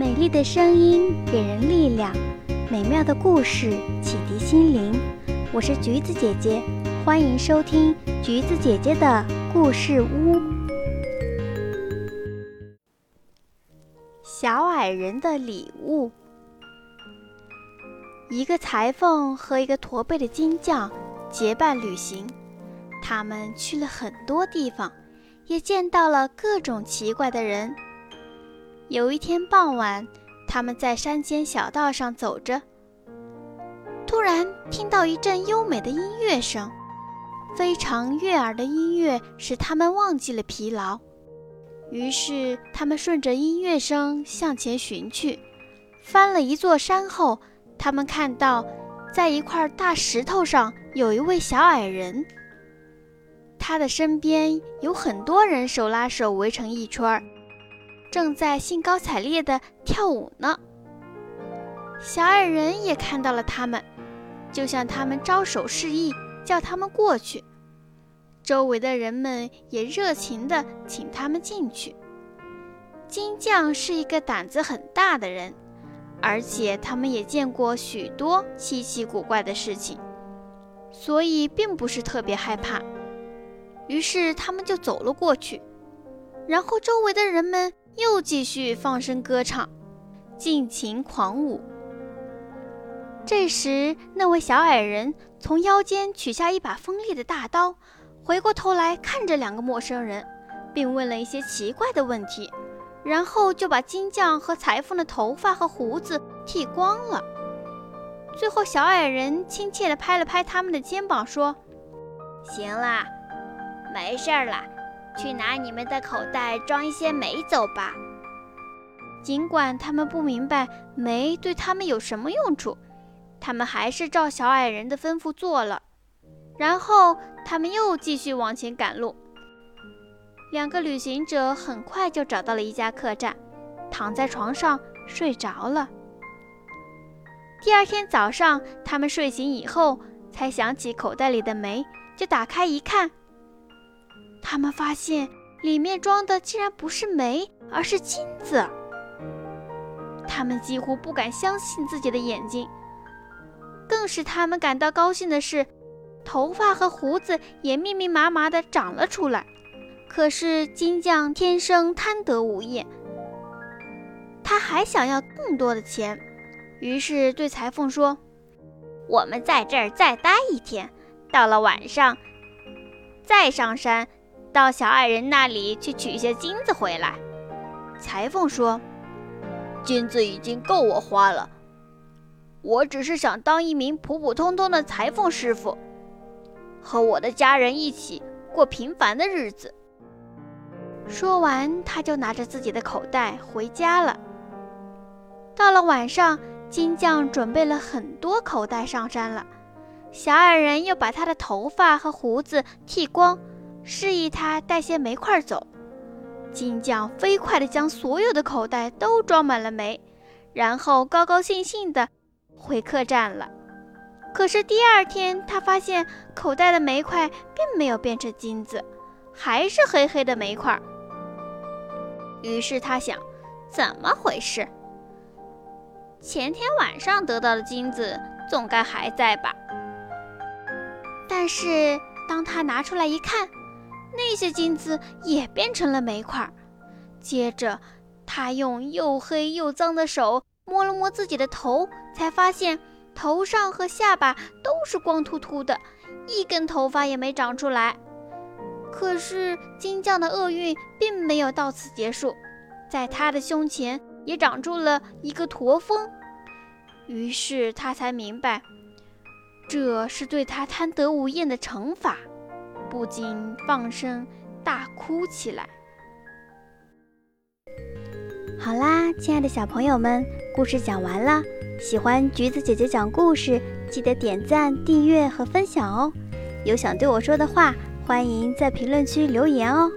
美丽的声音给人力量，美妙的故事启迪心灵。我是橘子姐姐，欢迎收听橘子姐姐的故事屋。小矮人的礼物。一个裁缝和一个驼背的金匠结伴旅行，他们去了很多地方，也见到了各种奇怪的人。有一天傍晚，他们在山间小道上走着，突然听到一阵优美的音乐声，非常悦耳的音乐使他们忘记了疲劳。于是，他们顺着音乐声向前寻去。翻了一座山后，他们看到，在一块大石头上有一位小矮人，他的身边有很多人手拉手围成一圈儿。正在兴高采烈地跳舞呢。小矮人也看到了他们，就向他们招手示意，叫他们过去。周围的人们也热情地请他们进去。金匠是一个胆子很大的人，而且他们也见过许多稀奇古怪的事情，所以并不是特别害怕。于是他们就走了过去，然后周围的人们。继续放声歌唱，尽情狂舞。这时，那位小矮人从腰间取下一把锋利的大刀，回过头来看着两个陌生人，并问了一些奇怪的问题，然后就把金匠和裁缝的头发和胡子剃光了。最后，小矮人亲切地拍了拍他们的肩膀，说：“行了，没事儿了。”去拿你们的口袋装一些煤走吧。尽管他们不明白煤对他们有什么用处，他们还是照小矮人的吩咐做了。然后他们又继续往前赶路。两个旅行者很快就找到了一家客栈，躺在床上睡着了。第二天早上，他们睡醒以后才想起口袋里的煤，就打开一看。他们发现里面装的竟然不是煤，而是金子。他们几乎不敢相信自己的眼睛。更使他们感到高兴的是，头发和胡子也密密麻麻地长了出来。可是金匠天生贪得无厌，他还想要更多的钱，于是对裁缝说：“我们在这儿再待一天，到了晚上再上山。”到小矮人那里去取些金子回来。裁缝说：“金子已经够我花了，我只是想当一名普普通通的裁缝师傅，和我的家人一起过平凡的日子。”说完，他就拿着自己的口袋回家了。到了晚上，金匠准备了很多口袋上山了。小矮人又把他的头发和胡子剃光。示意他带些煤块走。金匠飞快地将所有的口袋都装满了煤，然后高高兴兴地回客栈了。可是第二天，他发现口袋的煤块并没有变成金子，还是黑黑的煤块。于是他想：怎么回事？前天晚上得到的金子总该还在吧？但是当他拿出来一看，那些金子也变成了煤块。接着，他用又黑又脏的手摸了摸自己的头，才发现头上和下巴都是光秃秃的，一根头发也没长出来。可是，金匠的厄运并没有到此结束，在他的胸前也长出了一个驼峰。于是，他才明白，这是对他贪得无厌的惩罚。不禁放声大哭起来。好啦，亲爱的小朋友们，故事讲完了。喜欢橘子姐姐讲故事，记得点赞、订阅和分享哦。有想对我说的话，欢迎在评论区留言哦。